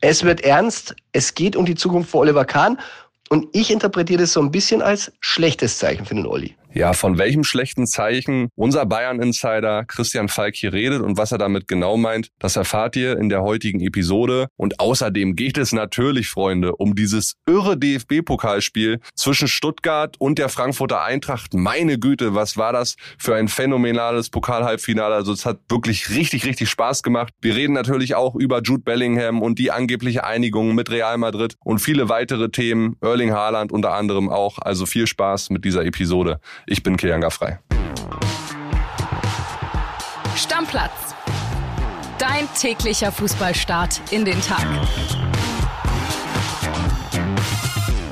Es wird ernst. Es geht um die Zukunft von Oliver Kahn. Und ich interpretiere das so ein bisschen als schlechtes Zeichen für den Olli. Ja, von welchem schlechten Zeichen unser Bayern-Insider Christian Falk hier redet und was er damit genau meint, das erfahrt ihr in der heutigen Episode. Und außerdem geht es natürlich, Freunde, um dieses irre DFB-Pokalspiel zwischen Stuttgart und der Frankfurter Eintracht. Meine Güte, was war das für ein phänomenales Pokal-Halbfinale. Also es hat wirklich richtig, richtig Spaß gemacht. Wir reden natürlich auch über Jude Bellingham und die angebliche Einigung mit Real Madrid und viele weitere Themen. Erling Haaland unter anderem auch. Also viel Spaß mit dieser Episode. Ich bin Kilian Gaffrey. Stammplatz. Dein täglicher Fußballstart in den Tag.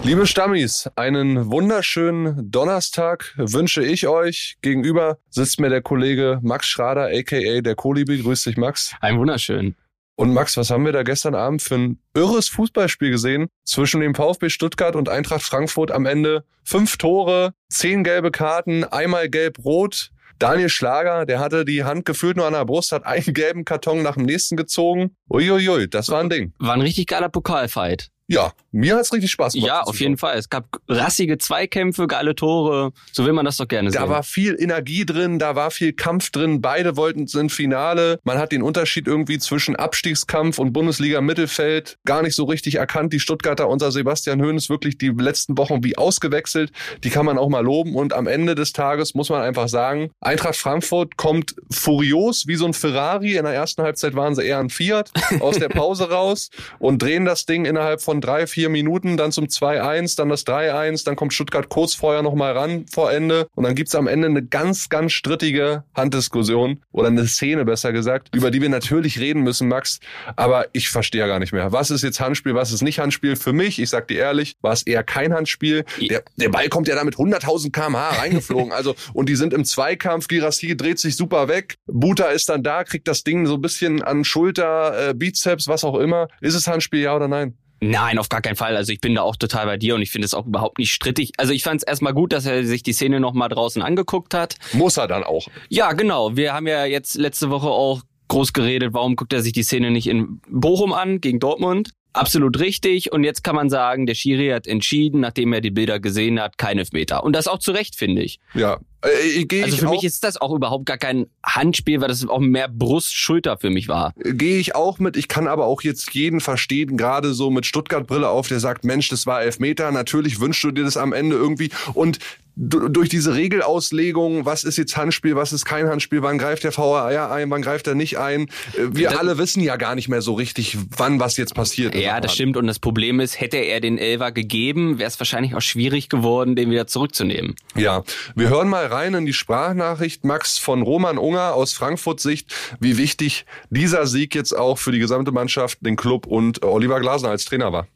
Liebe Stammis, einen wunderschönen Donnerstag wünsche ich euch. Gegenüber sitzt mir der Kollege Max Schrader, aka der Kolibi. Grüß dich, Max. Ein wunderschön. Und Max, was haben wir da gestern Abend für ein irres Fußballspiel gesehen zwischen dem VfB Stuttgart und Eintracht Frankfurt am Ende? Fünf Tore, zehn gelbe Karten, einmal gelb-rot. Daniel Schlager, der hatte die Hand gefühlt nur an der Brust, hat einen gelben Karton nach dem nächsten gezogen. Uiuiui, das war ein Ding. War ein richtig geiler Pokalfight. Ja, mir hat's richtig Spaß gemacht. Ja, auf jeden Fall. Es gab rassige Zweikämpfe, geile Tore. So will man das doch gerne sehen. Da war viel Energie drin, da war viel Kampf drin. Beide wollten ins Finale. Man hat den Unterschied irgendwie zwischen Abstiegskampf und Bundesliga Mittelfeld gar nicht so richtig erkannt. Die Stuttgarter, unser Sebastian Höhn ist wirklich die letzten Wochen wie ausgewechselt. Die kann man auch mal loben. Und am Ende des Tages muss man einfach sagen, Eintracht Frankfurt kommt furios wie so ein Ferrari. In der ersten Halbzeit waren sie eher ein Fiat aus der Pause raus und drehen das Ding innerhalb von drei, vier Minuten, dann zum 2-1, dann das 3-1, dann kommt Stuttgart kurz vorher nochmal ran vor Ende und dann gibt's am Ende eine ganz, ganz strittige Handdiskussion oder eine Szene besser gesagt, über die wir natürlich reden müssen, Max, aber ich verstehe ja gar nicht mehr. Was ist jetzt Handspiel, was ist nicht Handspiel? Für mich, ich sag dir ehrlich, war es eher kein Handspiel. Der, der Ball kommt ja da mit 100.000 kmh reingeflogen, also und die sind im Zweikampf, Girassi dreht sich super weg, Buta ist dann da, kriegt das Ding so ein bisschen an Schulter, äh, Bizeps, was auch immer. Ist es Handspiel, ja oder nein? Nein, auf gar keinen Fall. Also ich bin da auch total bei dir und ich finde es auch überhaupt nicht strittig. Also ich fand es erstmal gut, dass er sich die Szene nochmal draußen angeguckt hat. Muss er dann auch. Ja, genau. Wir haben ja jetzt letzte Woche auch groß geredet, warum guckt er sich die Szene nicht in Bochum an gegen Dortmund? Absolut richtig. Und jetzt kann man sagen, der Schiri hat entschieden, nachdem er die Bilder gesehen hat, kein Elfmeter. Und das auch zu Recht, finde ich. Ja. Äh, also für mich ist das auch überhaupt gar kein Handspiel, weil das auch mehr Brust-Schulter für mich war. Gehe ich auch mit. Ich kann aber auch jetzt jeden verstehen, gerade so mit Stuttgart-Brille auf, der sagt, Mensch, das war Elfmeter. Natürlich wünschst du dir das am Ende irgendwie. Und durch diese Regelauslegung, was ist jetzt Handspiel, was ist kein Handspiel, wann greift der VAR ein, wann greift er nicht ein. Äh, wir das, alle wissen ja gar nicht mehr so richtig, wann was jetzt passiert. Ja, das stimmt. Und das Problem ist, hätte er den Elver gegeben, wäre es wahrscheinlich auch schwierig geworden, den wieder zurückzunehmen. Ja, wir hören mal rein in die Sprachnachricht, Max, von Roman Unger aus Frankfurt Sicht, wie wichtig dieser Sieg jetzt auch für die gesamte Mannschaft, den Club und Oliver Glasner als Trainer war.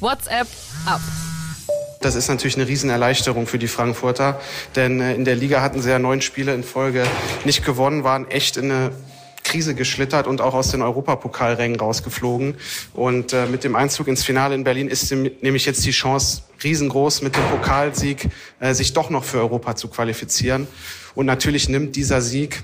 WhatsApp ab. Das ist natürlich eine Riesenerleichterung für die Frankfurter, denn äh, in der Liga hatten sie ja neun Spiele in Folge nicht gewonnen, waren echt in eine Krise geschlittert und auch aus den Europapokalrängen rausgeflogen. Und äh, mit dem Einzug ins Finale in Berlin ist nämlich jetzt die Chance riesengroß, mit dem Pokalsieg äh, sich doch noch für Europa zu qualifizieren. Und natürlich nimmt dieser Sieg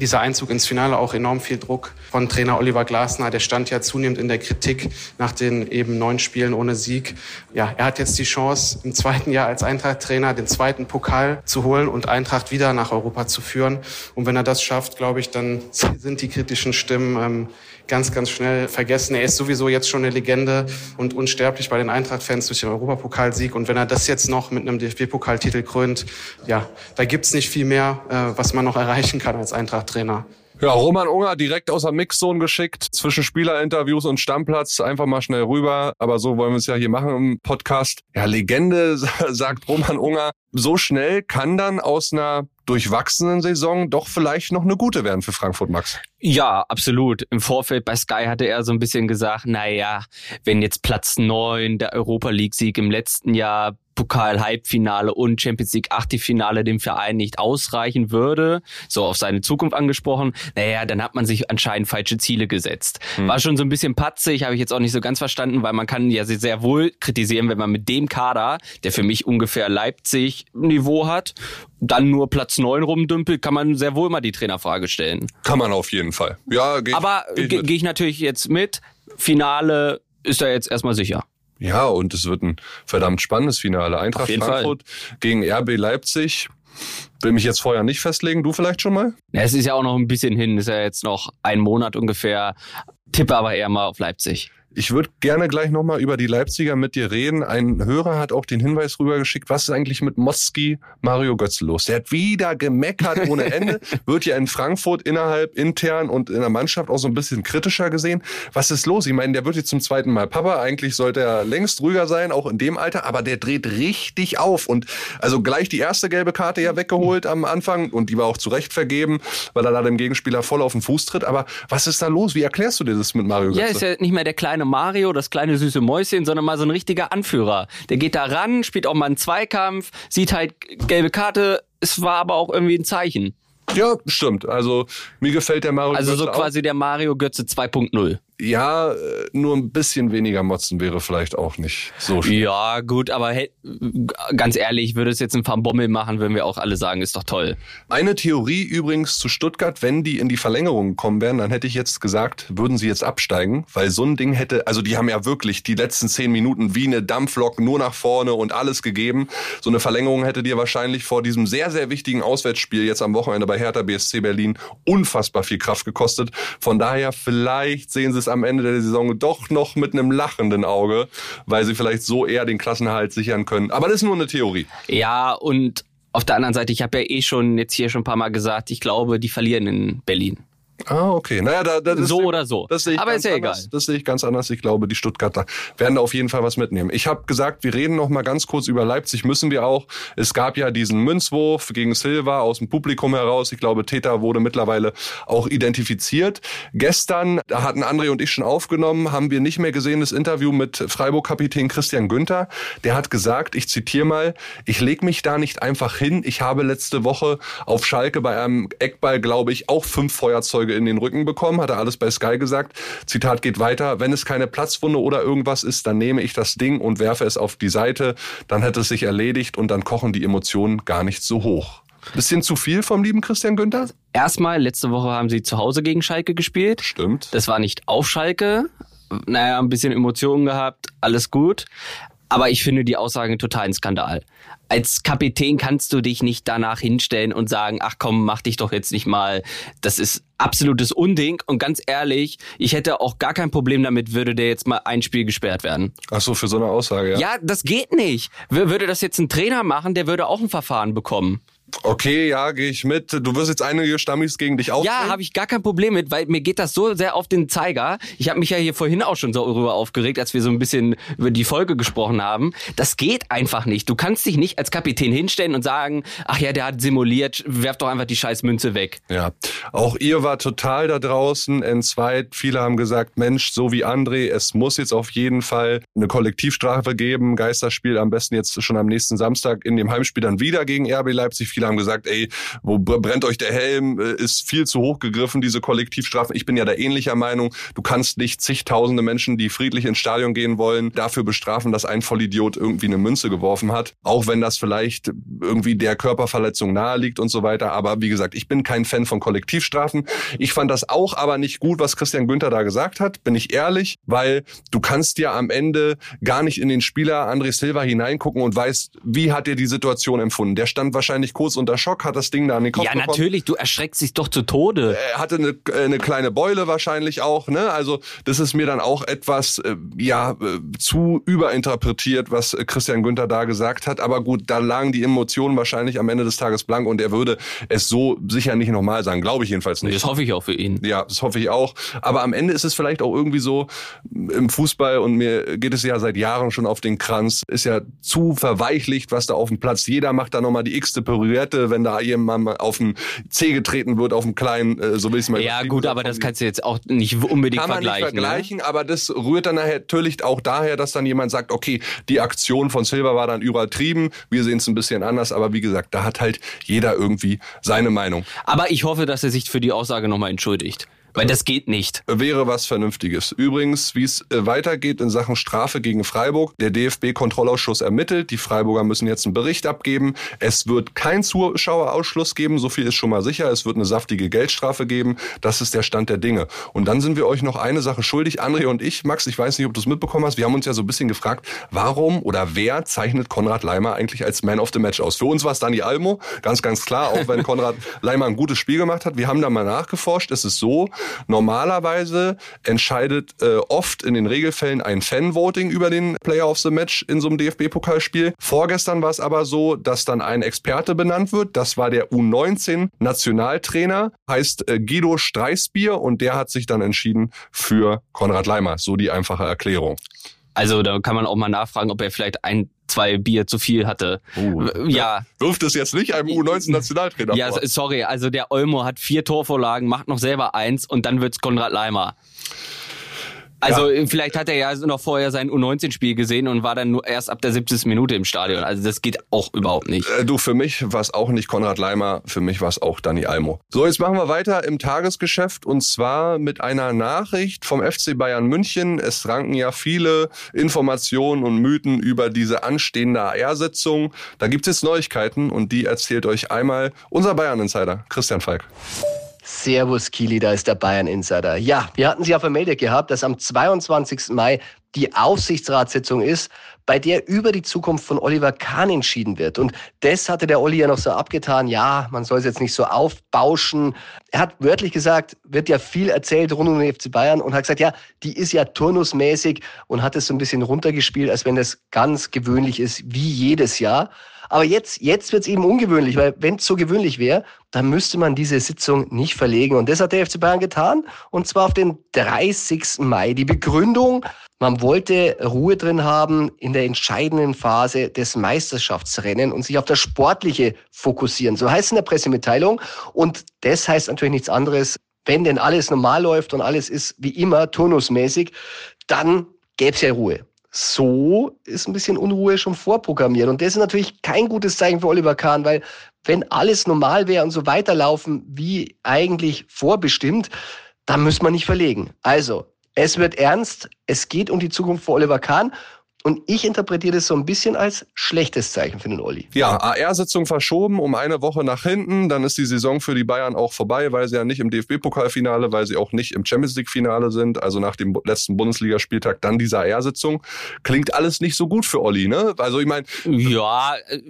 dieser Einzug ins Finale auch enorm viel Druck von Trainer Oliver Glasner. Der stand ja zunehmend in der Kritik nach den eben neun Spielen ohne Sieg. Ja, er hat jetzt die Chance, im zweiten Jahr als Eintracht-Trainer den zweiten Pokal zu holen und Eintracht wieder nach Europa zu führen. Und wenn er das schafft, glaube ich, dann sind die kritischen Stimmen ähm, ganz, ganz schnell vergessen. Er ist sowieso jetzt schon eine Legende und unsterblich bei den Eintracht-Fans durch den Europapokalsieg. Und wenn er das jetzt noch mit einem DFB-Pokaltitel krönt, ja, da gibt's nicht viel mehr, äh, was man noch erreichen kann als Eintracht-Trainer. Ja, Roman Unger direkt aus der Mixzone geschickt, zwischen Spielerinterviews und Stammplatz, einfach mal schnell rüber. Aber so wollen wir es ja hier machen im Podcast. Ja, Legende, sagt Roman Unger. So schnell kann dann aus einer durchwachsenen Saison doch vielleicht noch eine gute werden für Frankfurt, Max. Ja, absolut. Im Vorfeld bei Sky hatte er so ein bisschen gesagt, naja, wenn jetzt Platz neun der Europa League Sieg im letzten Jahr Pokal-Halbfinale und Champions League Achtelfinale dem Verein nicht ausreichen würde, so auf seine Zukunft angesprochen, naja, dann hat man sich anscheinend falsche Ziele gesetzt. Hm. War schon so ein bisschen patzig, habe ich jetzt auch nicht so ganz verstanden, weil man kann ja sehr wohl kritisieren, wenn man mit dem Kader, der für mich ungefähr Leipzig-Niveau hat, dann nur Platz neun rumdümpelt, kann man sehr wohl mal die Trainerfrage stellen. Kann man auf jeden Fall. Ja, geh Aber gehe geh ich natürlich jetzt mit Finale ist er jetzt erstmal sicher. Ja, und es wird ein verdammt spannendes Finale. Eintracht Frankfurt Fall. gegen RB Leipzig. Will mich jetzt vorher nicht festlegen. Du vielleicht schon mal? Ja, es ist ja auch noch ein bisschen hin. Ist ja jetzt noch ein Monat ungefähr. Tippe aber eher mal auf Leipzig. Ich würde gerne gleich nochmal über die Leipziger mit dir reden. Ein Hörer hat auch den Hinweis rübergeschickt, was ist eigentlich mit Moski Mario Götze los? Der hat wieder gemeckert ohne Ende, wird ja in Frankfurt innerhalb, intern und in der Mannschaft auch so ein bisschen kritischer gesehen. Was ist los? Ich meine, der wird jetzt zum zweiten Mal Papa. Eigentlich sollte er längst ruhiger sein, auch in dem Alter, aber der dreht richtig auf. Und also gleich die erste gelbe Karte ja weggeholt am Anfang und die war auch zu Recht vergeben, weil er da dem Gegenspieler voll auf den Fuß tritt. Aber was ist da los? Wie erklärst du dir das mit Mario Götze? Ja, ist ja nicht mehr der kleine kleine Mario, das kleine süße Mäuschen, sondern mal so ein richtiger Anführer. Der geht da ran, spielt auch mal einen Zweikampf, sieht halt gelbe Karte. Es war aber auch irgendwie ein Zeichen. Ja, stimmt. Also mir gefällt der Mario Also Götze so quasi auch. der Mario Götze 2.0. Ja, äh, nur ein bisschen weniger Motzen wäre vielleicht auch nicht so schlimm. Ja, gut, aber hey, ganz ehrlich, würde es jetzt ein Van Bommel machen, würden wir auch alle sagen, ist doch toll. Eine Theorie übrigens zu Stuttgart, wenn die in die Verlängerung kommen wären, dann hätte ich jetzt gesagt, würden sie jetzt absteigen, weil so ein Ding hätte, also die haben ja wirklich die letzten zehn Minuten wie eine Dampflok nur nach vorne und alles gegeben. So eine Verlängerung hätte dir wahrscheinlich vor diesem sehr, sehr wichtigen Auswärtsspiel jetzt am Wochenende bei Hertha BSC Berlin unfassbar viel Kraft gekostet. Von daher vielleicht sehen sie es am Ende der Saison doch noch mit einem lachenden Auge, weil sie vielleicht so eher den Klassenhalt sichern können. Aber das ist nur eine Theorie. Ja, und auf der anderen Seite, ich habe ja eh schon jetzt hier schon ein paar Mal gesagt, ich glaube, die verlieren in Berlin. Ah, okay. Naja, da, da, So sehe- oder so. Das sehe ich Aber ist ja anders. egal. Das sehe ich ganz anders. Ich glaube, die Stuttgarter werden da auf jeden Fall was mitnehmen. Ich habe gesagt, wir reden noch mal ganz kurz über Leipzig. Müssen wir auch. Es gab ja diesen Münzwurf gegen Silva aus dem Publikum heraus. Ich glaube, Täter wurde mittlerweile auch identifiziert. Gestern, da hatten André und ich schon aufgenommen, haben wir nicht mehr gesehen das Interview mit Freiburg-Kapitän Christian Günther. Der hat gesagt, ich zitiere mal, ich leg mich da nicht einfach hin. Ich habe letzte Woche auf Schalke bei einem Eckball, glaube ich, auch fünf Feuerzeuge in den Rücken bekommen, hat er alles bei Sky gesagt. Zitat geht weiter, wenn es keine Platzwunde oder irgendwas ist, dann nehme ich das Ding und werfe es auf die Seite, dann hätte es sich erledigt und dann kochen die Emotionen gar nicht so hoch. Bisschen zu viel vom lieben Christian Günther? Erstmal, letzte Woche haben sie zu Hause gegen Schalke gespielt. Stimmt. Das war nicht auf Schalke. Naja, ein bisschen Emotionen gehabt, alles gut. Aber ich finde die Aussage total ein Skandal. Als Kapitän kannst du dich nicht danach hinstellen und sagen, ach komm, mach dich doch jetzt nicht mal. Das ist absolutes Unding. Und ganz ehrlich, ich hätte auch gar kein Problem damit, würde der jetzt mal ein Spiel gesperrt werden. Ach so, für so eine Aussage, ja. Ja, das geht nicht. Würde das jetzt ein Trainer machen, der würde auch ein Verfahren bekommen. Okay, ja, gehe ich mit. Du wirst jetzt einige Stammis gegen dich aufnehmen. Ja, habe ich gar kein Problem mit, weil mir geht das so sehr auf den Zeiger. Ich habe mich ja hier vorhin auch schon so darüber aufgeregt, als wir so ein bisschen über die Folge gesprochen haben. Das geht einfach nicht. Du kannst dich nicht als Kapitän hinstellen und sagen, ach ja, der hat simuliert, werf doch einfach die scheiß Münze weg. Ja, auch ihr war total da draußen entzweit. Viele haben gesagt, Mensch, so wie André, es muss jetzt auf jeden Fall eine Kollektivstrafe geben. Geisterspiel am besten jetzt schon am nächsten Samstag in dem Heimspiel dann wieder gegen RB Leipzig. Viele haben gesagt, ey, wo brennt euch der Helm? Äh, Ist viel zu hoch gegriffen, diese Kollektivstrafen. Ich bin ja da ähnlicher Meinung. Du kannst nicht zigtausende Menschen, die friedlich ins Stadion gehen wollen, dafür bestrafen, dass ein Vollidiot irgendwie eine Münze geworfen hat. Auch wenn das vielleicht irgendwie der Körperverletzung nahe liegt und so weiter. Aber wie gesagt, ich bin kein Fan von Kollektivstrafen. Ich fand das auch aber nicht gut, was Christian Günther da gesagt hat, bin ich ehrlich, weil du kannst ja am Ende gar nicht in den Spieler André Silva hineingucken und weißt, wie hat er die Situation empfunden. Der stand wahrscheinlich kurz unter Schock, hat das Ding da an den Kopf Ja, bekommen. natürlich, du erschreckst dich doch zu Tode. Er hatte eine, äh, eine kleine Beule wahrscheinlich auch, ne? Also das ist mir dann auch etwas äh, ja äh, zu überinterpretiert, was äh, Christian Günther da gesagt hat. Aber gut, da lagen die Emotionen wahrscheinlich am Ende des Tages blank und er würde es so sicher nicht nochmal sagen, glaube ich jedenfalls nicht. Das hoffe ich auch für ihn. Ja, das hoffe ich auch. Aber am Ende ist es vielleicht auch irgendwie so im Fußball und mir geht es ja seit Jahren schon auf den Kranz, ist ja zu verweichlicht, was da auf dem Platz. Jeder macht da nochmal die x-te Pirouette, wenn da jemand mal auf den Zeh getreten wird, auf dem kleinen, äh, so will ich es mal Ja, gut, aber das kannst du jetzt auch nicht unbedingt kann man vergleichen. nicht vergleichen, aber das rührt dann natürlich auch daher, dass dann jemand sagt, okay, die Aktion von Silva war dann übertrieben, wir sehen es ein bisschen anders, aber wie gesagt, da hat halt jeder irgendwie seine Meinung. Ne? Aber ich hoffe, dass er sich für die Aussage nochmal entschuldigt. Weil das geht nicht. Wäre was Vernünftiges. Übrigens, wie es äh, weitergeht in Sachen Strafe gegen Freiburg. Der DFB-Kontrollausschuss ermittelt. Die Freiburger müssen jetzt einen Bericht abgeben. Es wird keinen Zuschauerausschluss geben. So viel ist schon mal sicher. Es wird eine saftige Geldstrafe geben. Das ist der Stand der Dinge. Und dann sind wir euch noch eine Sache schuldig. André und ich, Max, ich weiß nicht, ob du es mitbekommen hast. Wir haben uns ja so ein bisschen gefragt, warum oder wer zeichnet Konrad Leimer eigentlich als Man of the Match aus? Für uns war es Dani Almo. Ganz, ganz klar. Auch wenn Konrad Leimer ein gutes Spiel gemacht hat. Wir haben da mal nachgeforscht. Es ist so, Normalerweise entscheidet äh, oft in den Regelfällen ein Fan-Voting über den Player of the Match in so einem DFB-Pokalspiel. Vorgestern war es aber so, dass dann ein Experte benannt wird. Das war der U19-Nationaltrainer, heißt äh, Guido Streisbier und der hat sich dann entschieden für Konrad Leimer. So die einfache Erklärung. Also da kann man auch mal nachfragen, ob er vielleicht ein, zwei Bier zu viel hatte. Uh, ja. Wirft es jetzt nicht einem U19-Nationaltrainer Ja, vor. sorry, also der Olmo hat vier Torvorlagen, macht noch selber eins und dann wird's Konrad Leimer. Also ja. vielleicht hat er ja noch vorher sein U19-Spiel gesehen und war dann nur erst ab der 70. Minute im Stadion. Also das geht auch überhaupt nicht. Äh, du, für mich war es auch nicht Konrad Leimer, für mich war es auch Dani Almo. So, jetzt machen wir weiter im Tagesgeschäft und zwar mit einer Nachricht vom FC Bayern München. Es ranken ja viele Informationen und Mythen über diese anstehende AR-Sitzung. Da gibt es Neuigkeiten und die erzählt euch einmal unser Bayern-Insider Christian Falk. Servus Kili, da ist der Bayern Insider. Ja, wir hatten Sie ja vermeldet gehabt, dass am 22. Mai die Aufsichtsratssitzung ist, bei der über die Zukunft von Oliver Kahn entschieden wird. Und das hatte der Olli ja noch so abgetan. Ja, man soll es jetzt nicht so aufbauschen. Er hat wörtlich gesagt, wird ja viel erzählt rund um den FC Bayern und hat gesagt, ja, die ist ja turnusmäßig und hat es so ein bisschen runtergespielt, als wenn das ganz gewöhnlich ist, wie jedes Jahr. Aber jetzt, jetzt wird es eben ungewöhnlich, weil wenn es so gewöhnlich wäre, dann müsste man diese Sitzung nicht verlegen. Und das hat der FC Bayern getan, und zwar auf den 30. Mai. Die Begründung, man wollte Ruhe drin haben in der entscheidenden Phase des Meisterschaftsrennen und sich auf das Sportliche fokussieren. So heißt es in der Pressemitteilung. Und das heißt natürlich nichts anderes. Wenn denn alles normal läuft und alles ist wie immer turnusmäßig, dann gäbe es ja Ruhe so ist ein bisschen Unruhe schon vorprogrammiert. Und das ist natürlich kein gutes Zeichen für Oliver Kahn, weil wenn alles normal wäre und so weiterlaufen wie eigentlich vorbestimmt, dann müssen wir nicht verlegen. Also, es wird ernst. Es geht um die Zukunft für Oliver Kahn. Und ich interpretiere das so ein bisschen als schlechtes Zeichen für den Olli. Ja, AR-Sitzung verschoben um eine Woche nach hinten. Dann ist die Saison für die Bayern auch vorbei, weil sie ja nicht im DFB-Pokalfinale, weil sie auch nicht im Champions League-Finale sind. Also nach dem letzten Bundesligaspieltag dann diese AR-Sitzung. Klingt alles nicht so gut für Olli, ne? Also ich meine. Ja, äh,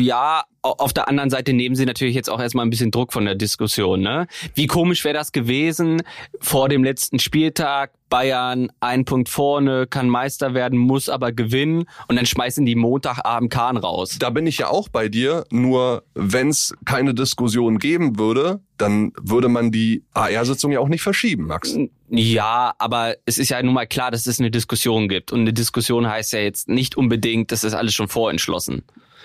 ja, auf der anderen Seite nehmen sie natürlich jetzt auch erstmal ein bisschen Druck von der Diskussion. Ne? Wie komisch wäre das gewesen vor dem letzten Spieltag? Bayern ein Punkt vorne, kann Meister werden, muss aber gewinnen und dann schmeißen die Montagabend Kahn raus. Da bin ich ja auch bei dir, nur wenn es keine Diskussion geben würde, dann würde man die AR-Sitzung ja auch nicht verschieben, Max. Ja, aber es ist ja nun mal klar, dass es eine Diskussion gibt. Und eine Diskussion heißt ja jetzt nicht unbedingt, das ist alles schon vorentschlossen.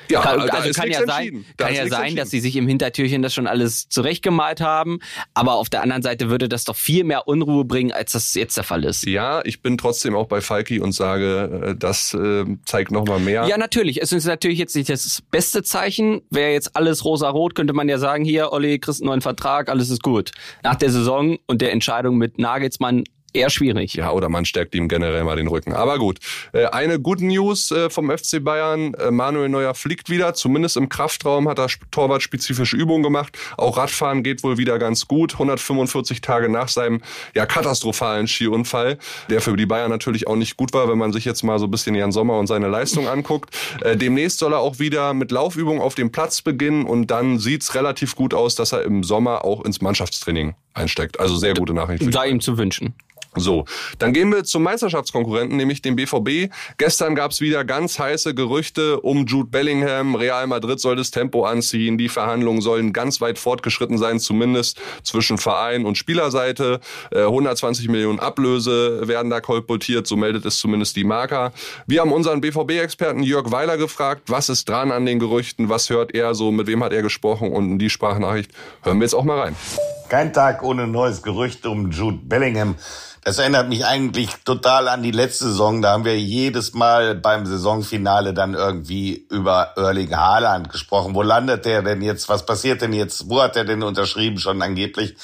Ja, kann, also kann ja sein, kann ja sein, dass sie sich im Hintertürchen das schon alles zurechtgemalt haben. Aber auf der anderen Seite würde das doch viel mehr Unruhe bringen, als das jetzt der Fall ist. Ja, ich bin trotzdem auch bei Falki und sage, äh, das äh, zeigt noch mal mehr. Ja, natürlich. Es ist natürlich jetzt nicht das beste Zeichen. Wäre jetzt alles rosa-rot, könnte man ja sagen, hier, Olli, kriegst einen neuen Vertrag, alles ist gut. Nach der Saison und der Entscheidung mit Nagelsmann eher schwierig. Ja, oder man stärkt ihm generell mal den Rücken. Aber gut. Äh, eine gute News äh, vom FC Bayern. Äh, Manuel Neuer fliegt wieder. Zumindest im Kraftraum hat er torwartspezifische Übungen gemacht. Auch Radfahren geht wohl wieder ganz gut. 145 Tage nach seinem ja, katastrophalen Skiunfall, der für die Bayern natürlich auch nicht gut war, wenn man sich jetzt mal so ein bisschen Jan Sommer und seine Leistung anguckt. Demnächst soll er auch wieder mit Laufübungen auf dem Platz beginnen und dann sieht's relativ gut aus, dass er im Sommer auch ins Mannschaftstraining einsteckt. Also sehr gute Nachricht. Sei ihm zu wünschen. So, dann gehen wir zum Meisterschaftskonkurrenten, nämlich dem BVB. Gestern gab es wieder ganz heiße Gerüchte um Jude Bellingham. Real Madrid soll das Tempo anziehen. Die Verhandlungen sollen ganz weit fortgeschritten sein, zumindest zwischen Verein und Spielerseite. 120 äh, Millionen Ablöse werden da kolportiert, so meldet es zumindest die Marker. Wir haben unseren BVB-Experten Jörg Weiler gefragt, was ist dran an den Gerüchten, was hört er so, mit wem hat er gesprochen und in die Sprachnachricht hören wir jetzt auch mal rein. Kein Tag ohne neues Gerücht um Jude Bellingham. Das erinnert mich eigentlich total an die letzte Saison. Da haben wir jedes Mal beim Saisonfinale dann irgendwie über Erling Haaland gesprochen. Wo landet der denn jetzt? Was passiert denn jetzt? Wo hat er denn unterschrieben schon angeblich?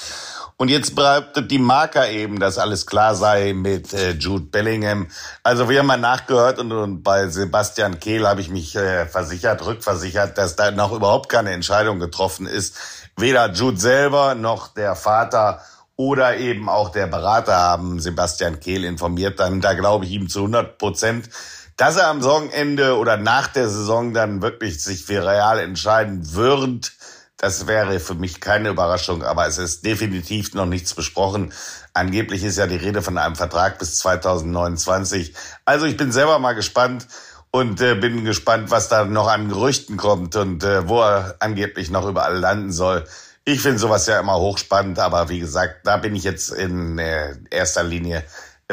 Und jetzt behauptet die Marker eben, dass alles klar sei mit äh, Jude Bellingham. Also wir haben mal nachgehört und, bei Sebastian Kehl habe ich mich äh, versichert, rückversichert, dass da noch überhaupt keine Entscheidung getroffen ist. Weder Jude selber noch der Vater oder eben auch der Berater haben Sebastian Kehl informiert. Dann da glaube ich ihm zu 100 Prozent, dass er am Saisonende oder nach der Saison dann wirklich sich für Real entscheiden wird. Das wäre für mich keine Überraschung, aber es ist definitiv noch nichts besprochen. Angeblich ist ja die Rede von einem Vertrag bis 2029. Also ich bin selber mal gespannt und äh, bin gespannt, was da noch an Gerüchten kommt und äh, wo er angeblich noch überall landen soll. Ich finde sowas ja immer hochspannend, aber wie gesagt, da bin ich jetzt in äh, erster Linie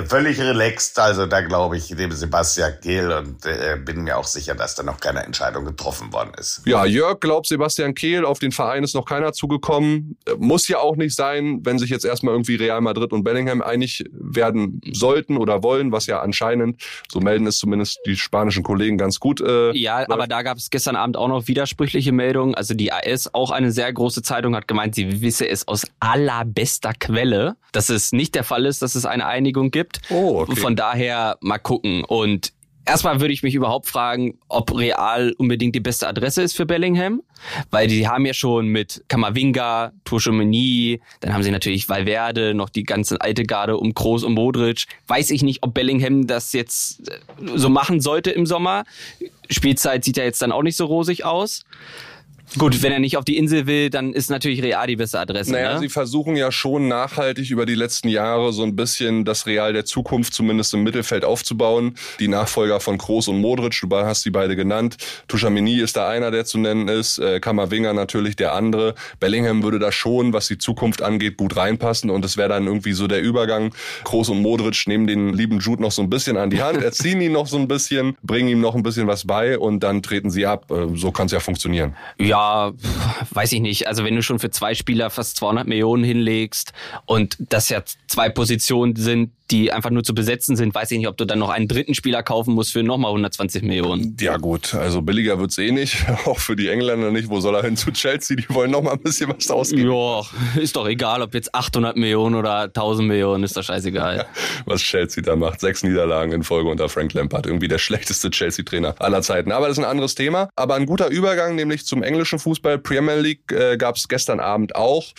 völlig relaxed. Also da glaube ich dem Sebastian Kehl und äh, bin mir auch sicher, dass da noch keine Entscheidung getroffen worden ist. Ja, Jörg glaubt Sebastian Kehl, auf den Verein ist noch keiner zugekommen. Muss ja auch nicht sein, wenn sich jetzt erstmal irgendwie Real Madrid und Bellingham einig werden sollten oder wollen, was ja anscheinend, so melden es zumindest die spanischen Kollegen ganz gut. Äh, ja, läuft. aber da gab es gestern Abend auch noch widersprüchliche Meldungen. Also die AS, auch eine sehr große Zeitung, hat gemeint, sie wisse es aus allerbester Quelle, dass es nicht der Fall ist, dass es eine Einigung gibt gibt. Oh, okay. Von daher mal gucken. Und Erstmal würde ich mich überhaupt fragen, ob Real unbedingt die beste Adresse ist für Bellingham, weil die haben ja schon mit Kamavinga, Tuchomeni, dann haben sie natürlich Valverde, noch die ganze alte Garde um Kroos und Modric. Weiß ich nicht, ob Bellingham das jetzt äh, so machen sollte im Sommer. Spielzeit sieht ja jetzt dann auch nicht so rosig aus. Gut, wenn er nicht auf die Insel will, dann ist natürlich Real die beste Adresse. Naja, ne? sie versuchen ja schon nachhaltig über die letzten Jahre so ein bisschen das Real der Zukunft zumindest im Mittelfeld aufzubauen. Die Nachfolger von Kroos und Modric, du hast sie beide genannt. Tuschamini ist da einer, der zu nennen ist. Äh, Kammerwinger natürlich der andere. Bellingham würde da schon, was die Zukunft angeht, gut reinpassen und es wäre dann irgendwie so der Übergang. Kroos und Modric nehmen den lieben Jude noch so ein bisschen an die Hand, erziehen ihn noch so ein bisschen, bringen ihm noch ein bisschen was bei und dann treten sie ab. Äh, so kann es ja funktionieren. Ja, weiß ich nicht. Also wenn du schon für zwei Spieler fast 200 Millionen hinlegst und das ja zwei Positionen sind, die einfach nur zu besetzen sind, weiß ich nicht, ob du dann noch einen dritten Spieler kaufen musst für nochmal 120 Millionen. Ja gut, also billiger wird's eh nicht, auch für die Engländer nicht. Wo soll er hin zu Chelsea? Die wollen nochmal ein bisschen was ausgeben. Ja, ist doch egal, ob jetzt 800 Millionen oder 1000 Millionen, ist doch scheißegal. Ja, was Chelsea da macht, sechs Niederlagen in Folge unter Frank Lampard, irgendwie der schlechteste Chelsea-Trainer aller Zeiten. Aber das ist ein anderes Thema. Aber ein guter Übergang, nämlich zum englischen Fußball, Premier League, äh, gab's gestern Abend auch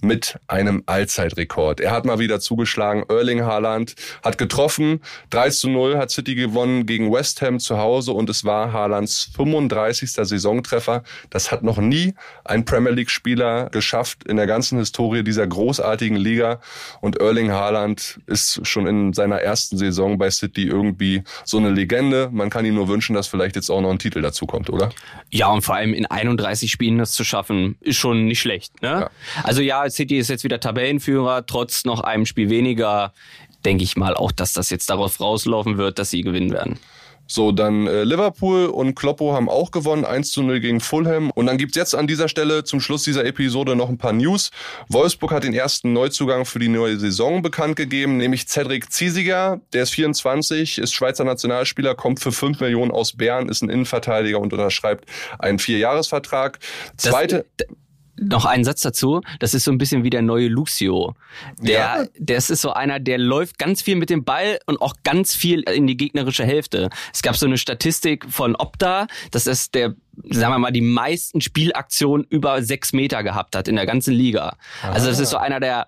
mit einem Allzeitrekord. Er hat mal wieder zugeschlagen. Erling Haaland hat getroffen. 3 zu 0 hat City gewonnen gegen West Ham zu Hause und es war Haalands 35. Saisontreffer. Das hat noch nie ein Premier League Spieler geschafft in der ganzen Historie dieser großartigen Liga. Und Erling Haaland ist schon in seiner ersten Saison bei City irgendwie so eine Legende. Man kann ihm nur wünschen, dass vielleicht jetzt auch noch ein Titel dazu kommt, oder? Ja, und vor allem in 31 Spielen das zu schaffen, ist schon nicht schlecht. Ne? Ja. Also ja, City ist jetzt wieder Tabellenführer, trotz noch einem Spiel weniger. Denke ich mal auch, dass das jetzt darauf rauslaufen wird, dass sie gewinnen werden. So, dann äh, Liverpool und Kloppo haben auch gewonnen, 1 zu 0 gegen Fulham. Und dann gibt's jetzt an dieser Stelle zum Schluss dieser Episode noch ein paar News. Wolfsburg hat den ersten Neuzugang für die neue Saison bekannt gegeben, nämlich Cedric Ziesiger. Der ist 24, ist Schweizer Nationalspieler, kommt für 5 Millionen aus Bern, ist ein Innenverteidiger und unterschreibt einen Vierjahresvertrag. Zweite... Das, noch einen Satz dazu. Das ist so ein bisschen wie der neue Lucio. Der, ja. das ist so einer, der läuft ganz viel mit dem Ball und auch ganz viel in die gegnerische Hälfte. Es gab so eine Statistik von Opta, dass es der sagen wir mal, die meisten Spielaktionen über sechs Meter gehabt hat in der ganzen Liga. Also das ist so einer der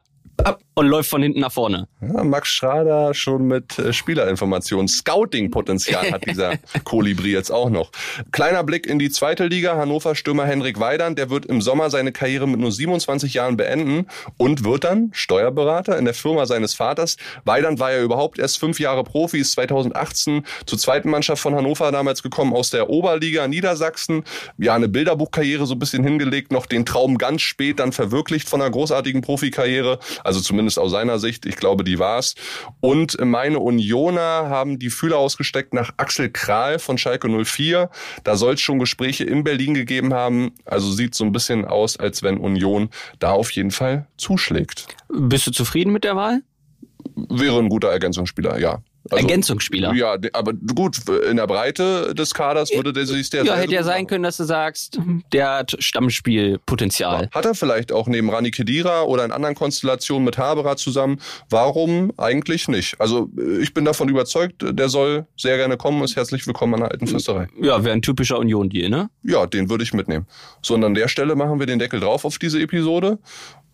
und läuft von hinten nach vorne. Ja, Max Schrader schon mit äh, Spielerinformationen. Scouting-Potenzial hat dieser Kolibri jetzt auch noch. Kleiner Blick in die zweite Liga. Hannover Stürmer Henrik Weidand, der wird im Sommer seine Karriere mit nur 27 Jahren beenden und wird dann Steuerberater in der Firma seines Vaters. Weidand war ja überhaupt erst fünf Jahre Profi, ist 2018 zur zweiten Mannschaft von Hannover damals gekommen aus der Oberliga Niedersachsen. Ja, eine Bilderbuchkarriere so ein bisschen hingelegt, noch den Traum ganz spät dann verwirklicht von einer großartigen Profikarriere. Also zumindest aus seiner Sicht. Ich glaube, die war's. Und meine Unioner haben die Fühler ausgesteckt nach Axel Kral von Schalke 04. Da soll es schon Gespräche in Berlin gegeben haben. Also sieht so ein bisschen aus, als wenn Union da auf jeden Fall zuschlägt. Bist du zufrieden mit der Wahl? Wäre ein guter Ergänzungsspieler, ja. Also, Ergänzungsspieler. Ja, aber gut, in der Breite des Kaders würde der sich der Ja, hätte ja sein können, dass du sagst, der hat Stammspielpotenzial. Hat er vielleicht auch neben Rani Kedira oder in anderen Konstellationen mit Haberer zusammen? Warum eigentlich nicht? Also ich bin davon überzeugt, der soll sehr gerne kommen, ist herzlich willkommen an der alten Fürsterei. Ja, wäre ein typischer Union-Deal, ne? Ja, den würde ich mitnehmen. So, und an der Stelle machen wir den Deckel drauf auf diese Episode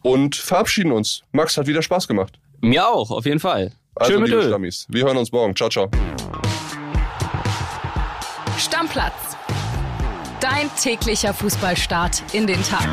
und verabschieden uns. Max hat wieder Spaß gemacht. Mir auch, auf jeden Fall. Also, Tschö liebe Stammis, wir hören uns morgen. Ciao, ciao. Stammplatz. Dein täglicher Fußballstart in den Tag.